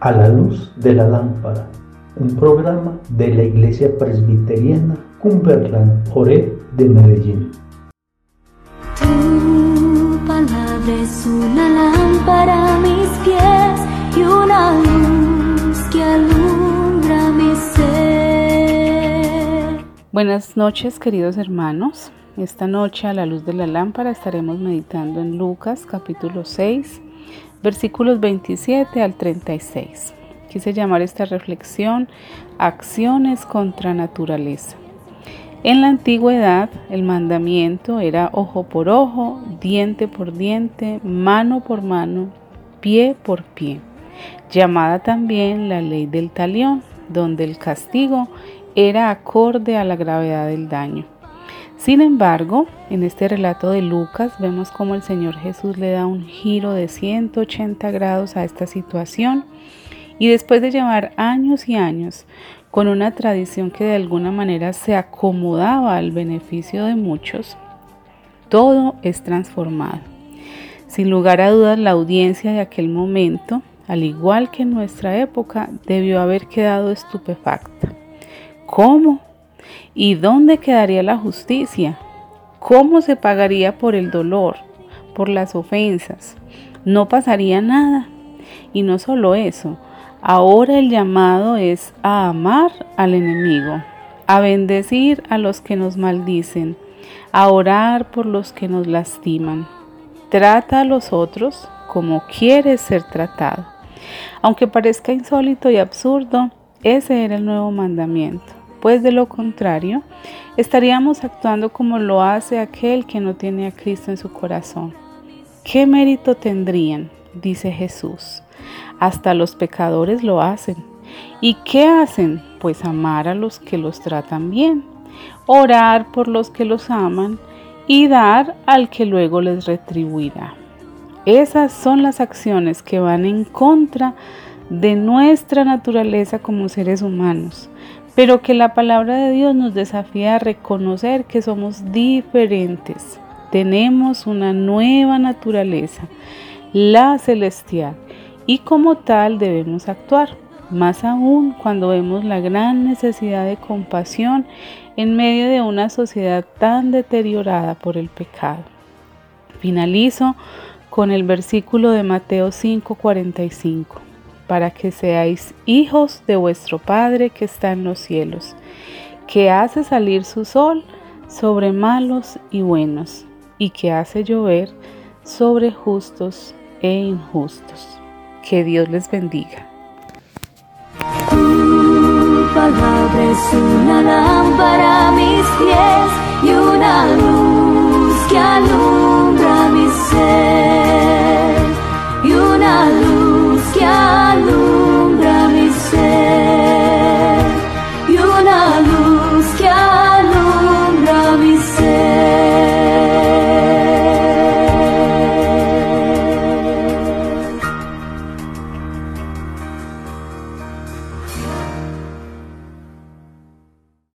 A la luz de la lámpara, un programa de la Iglesia Presbiteriana Cumberland Ore de Medellín. Tu palabra es una lámpara a mis pies y una luz que alumbra mi ser. Buenas noches queridos hermanos. Esta noche a la luz de la lámpara estaremos meditando en Lucas capítulo 6 versículos 27 al 36. Quise llamar esta reflexión Acciones contra naturaleza. En la antigüedad el mandamiento era ojo por ojo, diente por diente, mano por mano, pie por pie, llamada también la ley del talión, donde el castigo era acorde a la gravedad del daño. Sin embargo, en este relato de Lucas vemos cómo el Señor Jesús le da un giro de 180 grados a esta situación y después de llevar años y años con una tradición que de alguna manera se acomodaba al beneficio de muchos, todo es transformado. Sin lugar a dudas, la audiencia de aquel momento, al igual que en nuestra época, debió haber quedado estupefacta. ¿Cómo? ¿Y dónde quedaría la justicia? ¿Cómo se pagaría por el dolor, por las ofensas? No pasaría nada. Y no solo eso, ahora el llamado es a amar al enemigo, a bendecir a los que nos maldicen, a orar por los que nos lastiman. Trata a los otros como quieres ser tratado. Aunque parezca insólito y absurdo, ese era el nuevo mandamiento pues de lo contrario, estaríamos actuando como lo hace aquel que no tiene a Cristo en su corazón. ¿Qué mérito tendrían? dice Jesús. Hasta los pecadores lo hacen. ¿Y qué hacen? Pues amar a los que los tratan bien, orar por los que los aman y dar al que luego les retribuirá. Esas son las acciones que van en contra de nuestra naturaleza como seres humanos, pero que la palabra de Dios nos desafía a reconocer que somos diferentes. Tenemos una nueva naturaleza, la celestial, y como tal debemos actuar, más aún cuando vemos la gran necesidad de compasión en medio de una sociedad tan deteriorada por el pecado. Finalizo con el versículo de Mateo 5:45 para que seáis hijos de vuestro Padre que está en los cielos, que hace salir su sol sobre malos y buenos, y que hace llover sobre justos e injustos. Que Dios les bendiga. Es una lámpara mis pies